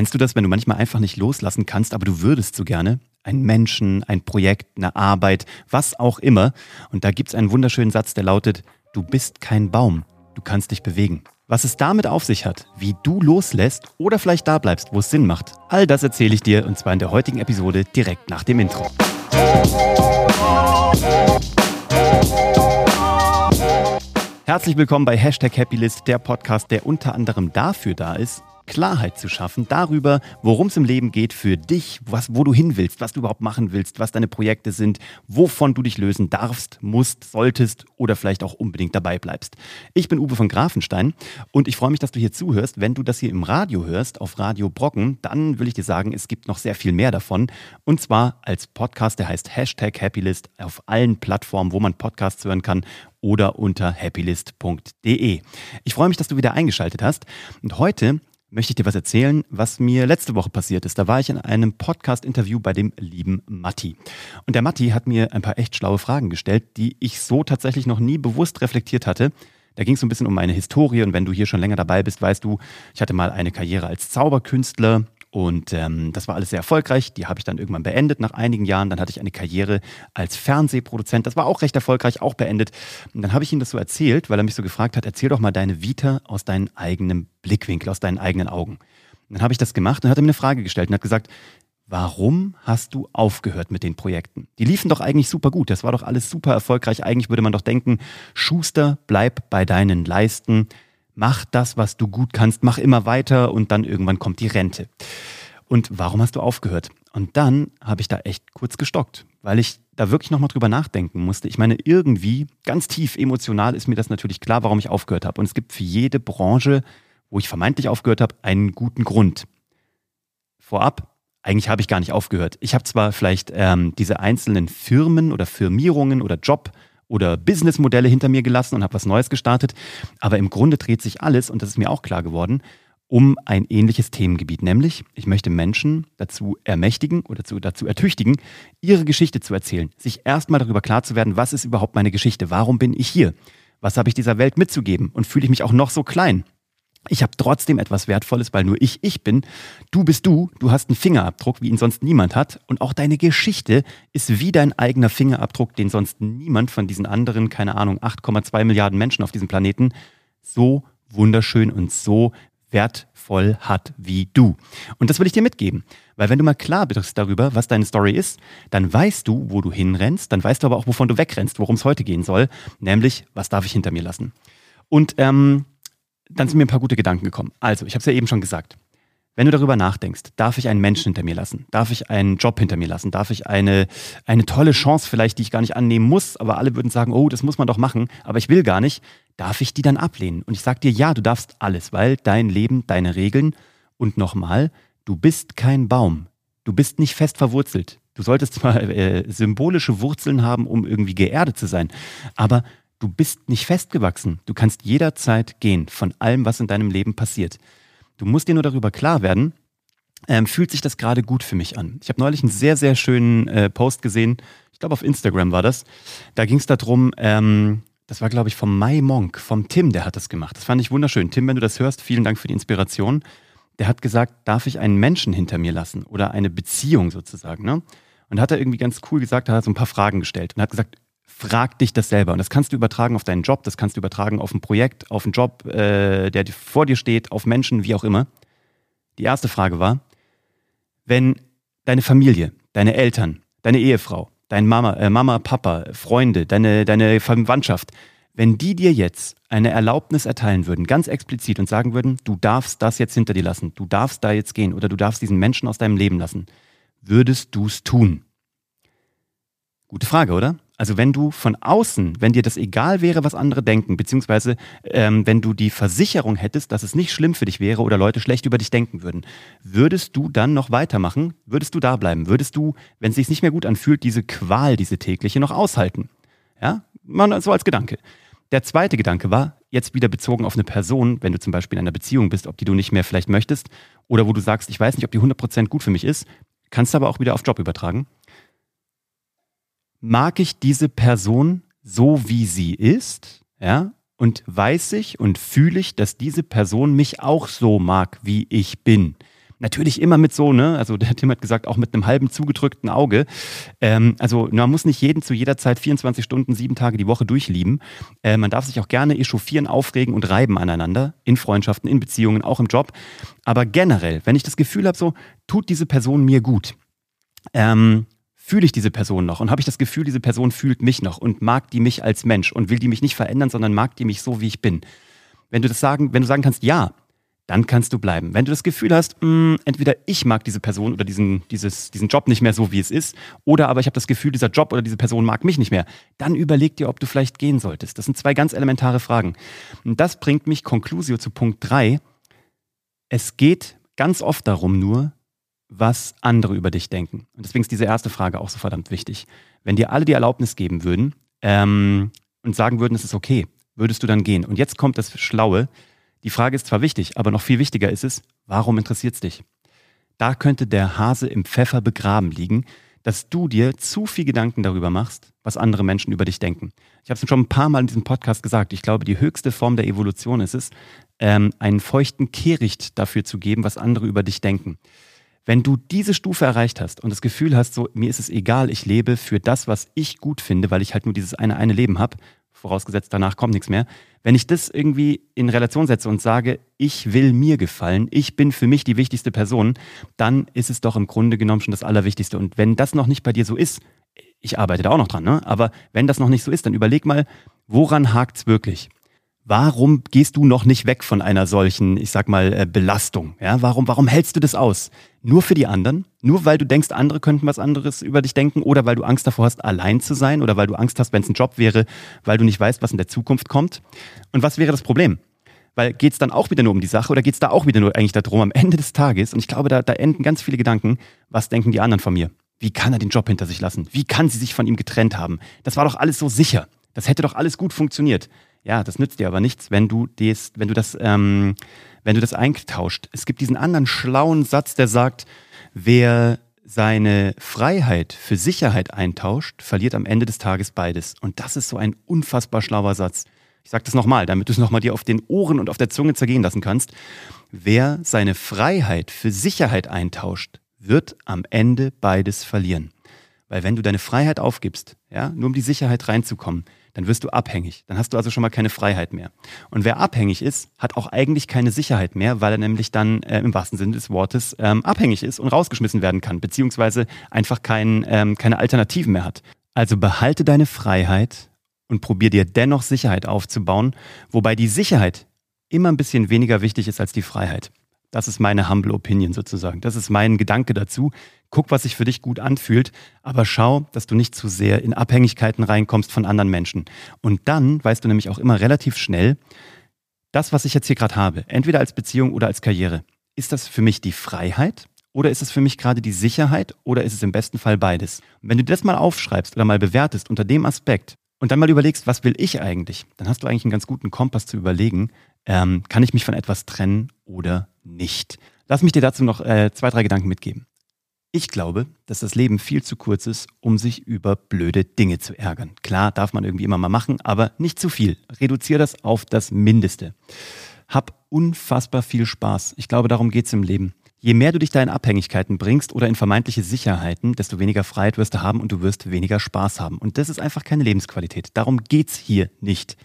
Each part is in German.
Kennst du das, wenn du manchmal einfach nicht loslassen kannst, aber du würdest so gerne? Ein Menschen, ein Projekt, eine Arbeit, was auch immer. Und da gibt es einen wunderschönen Satz, der lautet, du bist kein Baum, du kannst dich bewegen. Was es damit auf sich hat, wie du loslässt oder vielleicht da bleibst, wo es Sinn macht, all das erzähle ich dir und zwar in der heutigen Episode direkt nach dem Intro. Herzlich willkommen bei Hashtag Happylist, der Podcast, der unter anderem dafür da ist, Klarheit zu schaffen darüber, worum es im Leben geht für dich, was, wo du hin willst, was du überhaupt machen willst, was deine Projekte sind, wovon du dich lösen darfst, musst, solltest oder vielleicht auch unbedingt dabei bleibst. Ich bin Uwe von Grafenstein und ich freue mich, dass du hier zuhörst. Wenn du das hier im Radio hörst, auf Radio Brocken, dann will ich dir sagen, es gibt noch sehr viel mehr davon. Und zwar als Podcast, der heißt Hashtag Happylist auf allen Plattformen, wo man Podcasts hören kann oder unter happylist.de. Ich freue mich, dass du wieder eingeschaltet hast. Und heute möchte ich dir was erzählen, was mir letzte Woche passiert ist. Da war ich in einem Podcast-Interview bei dem lieben Matti. Und der Matti hat mir ein paar echt schlaue Fragen gestellt, die ich so tatsächlich noch nie bewusst reflektiert hatte. Da ging es so ein bisschen um meine Historie und wenn du hier schon länger dabei bist, weißt du, ich hatte mal eine Karriere als Zauberkünstler und ähm, das war alles sehr erfolgreich. Die habe ich dann irgendwann beendet nach einigen Jahren. Dann hatte ich eine Karriere als Fernsehproduzent. Das war auch recht erfolgreich, auch beendet. Und dann habe ich ihm das so erzählt, weil er mich so gefragt hat, erzähl doch mal deine Vita aus deinem eigenen Blickwinkel, aus deinen eigenen Augen. Und dann habe ich das gemacht und hat er mir eine Frage gestellt und hat gesagt, warum hast du aufgehört mit den Projekten? Die liefen doch eigentlich super gut. Das war doch alles super erfolgreich. Eigentlich würde man doch denken, Schuster, bleib bei deinen Leisten mach das, was du gut kannst, mach immer weiter und dann irgendwann kommt die Rente. Und warum hast du aufgehört? Und dann habe ich da echt kurz gestockt, weil ich da wirklich nochmal drüber nachdenken musste. Ich meine, irgendwie, ganz tief emotional ist mir das natürlich klar, warum ich aufgehört habe. Und es gibt für jede Branche, wo ich vermeintlich aufgehört habe, einen guten Grund. Vorab, eigentlich habe ich gar nicht aufgehört. Ich habe zwar vielleicht ähm, diese einzelnen Firmen oder Firmierungen oder Job oder Businessmodelle hinter mir gelassen und habe was Neues gestartet. Aber im Grunde dreht sich alles, und das ist mir auch klar geworden, um ein ähnliches Themengebiet, nämlich ich möchte Menschen dazu ermächtigen oder dazu, dazu ertüchtigen, ihre Geschichte zu erzählen, sich erstmal darüber klar zu werden, was ist überhaupt meine Geschichte, warum bin ich hier, was habe ich dieser Welt mitzugeben? Und fühle ich mich auch noch so klein ich habe trotzdem etwas Wertvolles, weil nur ich ich bin. Du bist du, du hast einen Fingerabdruck, wie ihn sonst niemand hat. Und auch deine Geschichte ist wie dein eigener Fingerabdruck, den sonst niemand von diesen anderen, keine Ahnung, 8,2 Milliarden Menschen auf diesem Planeten so wunderschön und so wertvoll hat wie du. Und das will ich dir mitgeben. Weil wenn du mal klar bist darüber, was deine Story ist, dann weißt du, wo du hinrennst, dann weißt du aber auch, wovon du wegrennst, worum es heute gehen soll, nämlich, was darf ich hinter mir lassen. Und ähm, dann sind mir ein paar gute Gedanken gekommen. Also, ich habe es ja eben schon gesagt. Wenn du darüber nachdenkst, darf ich einen Menschen hinter mir lassen? Darf ich einen Job hinter mir lassen? Darf ich eine, eine tolle Chance vielleicht, die ich gar nicht annehmen muss, aber alle würden sagen, oh, das muss man doch machen, aber ich will gar nicht. Darf ich die dann ablehnen? Und ich sage dir, ja, du darfst alles, weil dein Leben, deine Regeln und nochmal, du bist kein Baum. Du bist nicht fest verwurzelt. Du solltest zwar äh, symbolische Wurzeln haben, um irgendwie geerdet zu sein, aber Du bist nicht festgewachsen. Du kannst jederzeit gehen von allem, was in deinem Leben passiert. Du musst dir nur darüber klar werden, ähm, fühlt sich das gerade gut für mich an. Ich habe neulich einen sehr, sehr schönen äh, Post gesehen. Ich glaube, auf Instagram war das. Da ging es darum, ähm, das war, glaube ich, vom Mai Monk, vom Tim, der hat das gemacht. Das fand ich wunderschön. Tim, wenn du das hörst, vielen Dank für die Inspiration. Der hat gesagt, darf ich einen Menschen hinter mir lassen oder eine Beziehung sozusagen. Ne? Und hat er irgendwie ganz cool gesagt, hat so ein paar Fragen gestellt und hat gesagt, frag dich das selber. Und das kannst du übertragen auf deinen Job, das kannst du übertragen auf ein Projekt, auf einen Job, äh, der vor dir steht, auf Menschen, wie auch immer. Die erste Frage war, wenn deine Familie, deine Eltern, deine Ehefrau, dein Mama, äh, Mama, Papa, Freunde, deine, deine Verwandtschaft, wenn die dir jetzt eine Erlaubnis erteilen würden, ganz explizit und sagen würden, du darfst das jetzt hinter dir lassen, du darfst da jetzt gehen oder du darfst diesen Menschen aus deinem Leben lassen, würdest du es tun? Gute Frage, oder? Also wenn du von außen, wenn dir das egal wäre, was andere denken, beziehungsweise ähm, wenn du die Versicherung hättest, dass es nicht schlimm für dich wäre oder Leute schlecht über dich denken würden, würdest du dann noch weitermachen? Würdest du da bleiben? Würdest du, wenn es sich nicht mehr gut anfühlt, diese Qual, diese tägliche noch aushalten? Ja, man so als Gedanke. Der zweite Gedanke war, jetzt wieder bezogen auf eine Person, wenn du zum Beispiel in einer Beziehung bist, ob die du nicht mehr vielleicht möchtest oder wo du sagst, ich weiß nicht, ob die 100% gut für mich ist, kannst du aber auch wieder auf Job übertragen mag ich diese Person so, wie sie ist, ja, und weiß ich und fühle ich, dass diese Person mich auch so mag, wie ich bin. Natürlich immer mit so, ne? Also der Tim hat gesagt, auch mit einem halben zugedrückten Auge. Ähm, also man muss nicht jeden zu jeder Zeit 24 Stunden, sieben Tage die Woche durchlieben. Äh, man darf sich auch gerne echauffieren, aufregen und reiben aneinander. In Freundschaften, in Beziehungen, auch im Job. Aber generell, wenn ich das Gefühl habe, so, tut diese Person mir gut, ähm, fühle ich diese Person noch und habe ich das Gefühl, diese Person fühlt mich noch und mag die mich als Mensch und will die mich nicht verändern, sondern mag die mich so, wie ich bin. Wenn du das sagen, wenn du sagen kannst, ja, dann kannst du bleiben. Wenn du das Gefühl hast, mh, hm, entweder ich mag diese Person oder diesen, dieses, diesen Job nicht mehr so, wie es ist, oder aber ich habe das Gefühl, dieser Job oder diese Person mag mich nicht mehr, dann überleg dir, ob du vielleicht gehen solltest. Das sind zwei ganz elementare Fragen. Und das bringt mich Conclusio zu Punkt 3. Es geht ganz oft darum nur, was andere über dich denken. Und deswegen ist diese erste Frage auch so verdammt wichtig. Wenn dir alle die Erlaubnis geben würden ähm, und sagen würden, es ist okay, würdest du dann gehen? Und jetzt kommt das Schlaue. Die Frage ist zwar wichtig, aber noch viel wichtiger ist es, warum interessiert es dich? Da könnte der Hase im Pfeffer begraben liegen, dass du dir zu viel Gedanken darüber machst, was andere Menschen über dich denken. Ich habe es schon ein paar Mal in diesem Podcast gesagt. Ich glaube, die höchste Form der Evolution ist es, ähm, einen feuchten Kehricht dafür zu geben, was andere über dich denken. Wenn du diese Stufe erreicht hast und das Gefühl hast, so mir ist es egal, ich lebe für das, was ich gut finde, weil ich halt nur dieses eine eine Leben habe, vorausgesetzt danach kommt nichts mehr, wenn ich das irgendwie in Relation setze und sage, ich will mir gefallen, ich bin für mich die wichtigste Person, dann ist es doch im Grunde genommen schon das Allerwichtigste. Und wenn das noch nicht bei dir so ist, ich arbeite da auch noch dran, ne? aber wenn das noch nicht so ist, dann überleg mal, woran hakt es wirklich? Warum gehst du noch nicht weg von einer solchen, ich sag mal, äh, Belastung? Ja, warum, warum hältst du das aus? Nur für die anderen? Nur weil du denkst, andere könnten was anderes über dich denken oder weil du Angst davor hast, allein zu sein oder weil du Angst hast, wenn es ein Job wäre, weil du nicht weißt, was in der Zukunft kommt? Und was wäre das Problem? Weil geht es dann auch wieder nur um die Sache oder geht es da auch wieder nur eigentlich darum am Ende des Tages? Und ich glaube, da, da enden ganz viele Gedanken. Was denken die anderen von mir? Wie kann er den Job hinter sich lassen? Wie kann sie sich von ihm getrennt haben? Das war doch alles so sicher. Das hätte doch alles gut funktioniert. Ja, das nützt dir aber nichts, wenn du, des, wenn du das, ähm, wenn du das eingetauscht. Es gibt diesen anderen schlauen Satz, der sagt, wer seine Freiheit für Sicherheit eintauscht, verliert am Ende des Tages beides. Und das ist so ein unfassbar schlauer Satz. Ich sage das nochmal, damit du es nochmal dir auf den Ohren und auf der Zunge zergehen lassen kannst. Wer seine Freiheit für Sicherheit eintauscht, wird am Ende beides verlieren. Weil wenn du deine Freiheit aufgibst, ja, nur um die Sicherheit reinzukommen, dann wirst du abhängig. Dann hast du also schon mal keine Freiheit mehr. Und wer abhängig ist, hat auch eigentlich keine Sicherheit mehr, weil er nämlich dann äh, im wahrsten Sinne des Wortes ähm, abhängig ist und rausgeschmissen werden kann, beziehungsweise einfach kein, ähm, keine Alternativen mehr hat. Also behalte deine Freiheit und probier dir dennoch Sicherheit aufzubauen, wobei die Sicherheit immer ein bisschen weniger wichtig ist als die Freiheit. Das ist meine humble Opinion sozusagen. Das ist mein Gedanke dazu. Guck, was sich für dich gut anfühlt, aber schau, dass du nicht zu sehr in Abhängigkeiten reinkommst von anderen Menschen. Und dann weißt du nämlich auch immer relativ schnell, das, was ich jetzt hier gerade habe, entweder als Beziehung oder als Karriere, ist das für mich die Freiheit oder ist es für mich gerade die Sicherheit oder ist es im besten Fall beides? Wenn du das mal aufschreibst oder mal bewertest unter dem Aspekt und dann mal überlegst, was will ich eigentlich, dann hast du eigentlich einen ganz guten Kompass zu überlegen, ähm, kann ich mich von etwas trennen oder nicht. Lass mich dir dazu noch äh, zwei, drei Gedanken mitgeben. Ich glaube, dass das Leben viel zu kurz ist, um sich über blöde Dinge zu ärgern. Klar, darf man irgendwie immer mal machen, aber nicht zu viel. Reduziere das auf das Mindeste. Hab unfassbar viel Spaß. Ich glaube, darum geht es im Leben. Je mehr du dich da in Abhängigkeiten bringst oder in vermeintliche Sicherheiten, desto weniger Freiheit wirst du haben und du wirst weniger Spaß haben. Und das ist einfach keine Lebensqualität. Darum geht's hier nicht.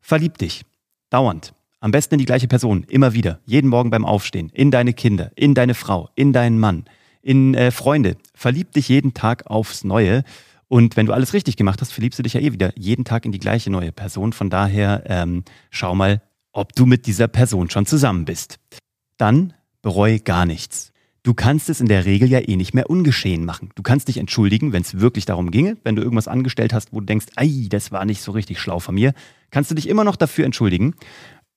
Verlieb dich. Dauernd. Am besten in die gleiche Person, immer wieder, jeden Morgen beim Aufstehen, in deine Kinder, in deine Frau, in deinen Mann, in äh, Freunde. Verlieb dich jeden Tag aufs Neue. Und wenn du alles richtig gemacht hast, verliebst du dich ja eh wieder jeden Tag in die gleiche neue Person. Von daher ähm, schau mal, ob du mit dieser Person schon zusammen bist. Dann bereue gar nichts. Du kannst es in der Regel ja eh nicht mehr ungeschehen machen. Du kannst dich entschuldigen, wenn es wirklich darum ginge, wenn du irgendwas angestellt hast, wo du denkst, ei, das war nicht so richtig schlau von mir, kannst du dich immer noch dafür entschuldigen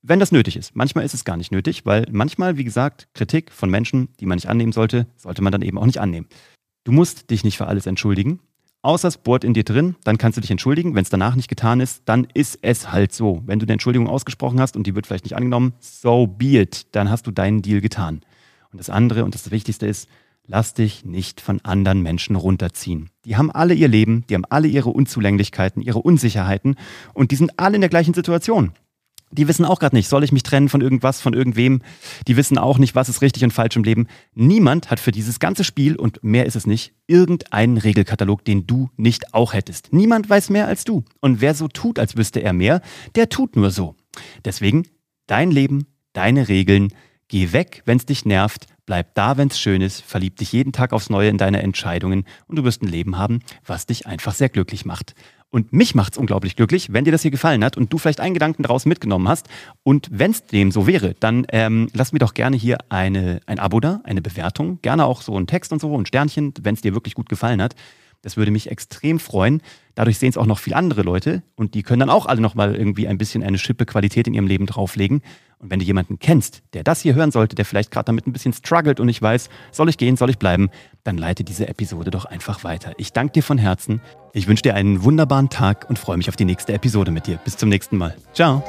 wenn das nötig ist. Manchmal ist es gar nicht nötig, weil manchmal, wie gesagt, Kritik von Menschen, die man nicht annehmen sollte, sollte man dann eben auch nicht annehmen. Du musst dich nicht für alles entschuldigen. Außer es bohrt in dir drin, dann kannst du dich entschuldigen. Wenn es danach nicht getan ist, dann ist es halt so. Wenn du eine Entschuldigung ausgesprochen hast und die wird vielleicht nicht angenommen, so be it. Dann hast du deinen Deal getan. Und das andere und das Wichtigste ist, lass dich nicht von anderen Menschen runterziehen. Die haben alle ihr Leben, die haben alle ihre Unzulänglichkeiten, ihre Unsicherheiten und die sind alle in der gleichen Situation. Die wissen auch gerade nicht, soll ich mich trennen von irgendwas, von irgendwem? Die wissen auch nicht, was ist richtig und falsch im Leben. Niemand hat für dieses ganze Spiel, und mehr ist es nicht, irgendeinen Regelkatalog, den du nicht auch hättest. Niemand weiß mehr als du. Und wer so tut, als wüsste er mehr, der tut nur so. Deswegen, dein Leben, deine Regeln, geh weg, wenn es dich nervt, bleib da, wenn es schön ist, verlieb dich jeden Tag aufs Neue in deine Entscheidungen und du wirst ein Leben haben, was dich einfach sehr glücklich macht. Und mich macht es unglaublich glücklich, wenn dir das hier gefallen hat und du vielleicht einen Gedanken daraus mitgenommen hast. Und wenn es dem so wäre, dann ähm, lass mir doch gerne hier eine, ein Abo da, eine Bewertung, gerne auch so ein Text und so, ein Sternchen, wenn es dir wirklich gut gefallen hat. Das würde mich extrem freuen. Dadurch sehen es auch noch viele andere Leute und die können dann auch alle nochmal irgendwie ein bisschen eine Schippe Qualität in ihrem Leben drauflegen. Und wenn du jemanden kennst, der das hier hören sollte, der vielleicht gerade damit ein bisschen struggelt und nicht weiß, soll ich gehen, soll ich bleiben, dann leite diese Episode doch einfach weiter. Ich danke dir von Herzen. Ich wünsche dir einen wunderbaren Tag und freue mich auf die nächste Episode mit dir. Bis zum nächsten Mal. Ciao.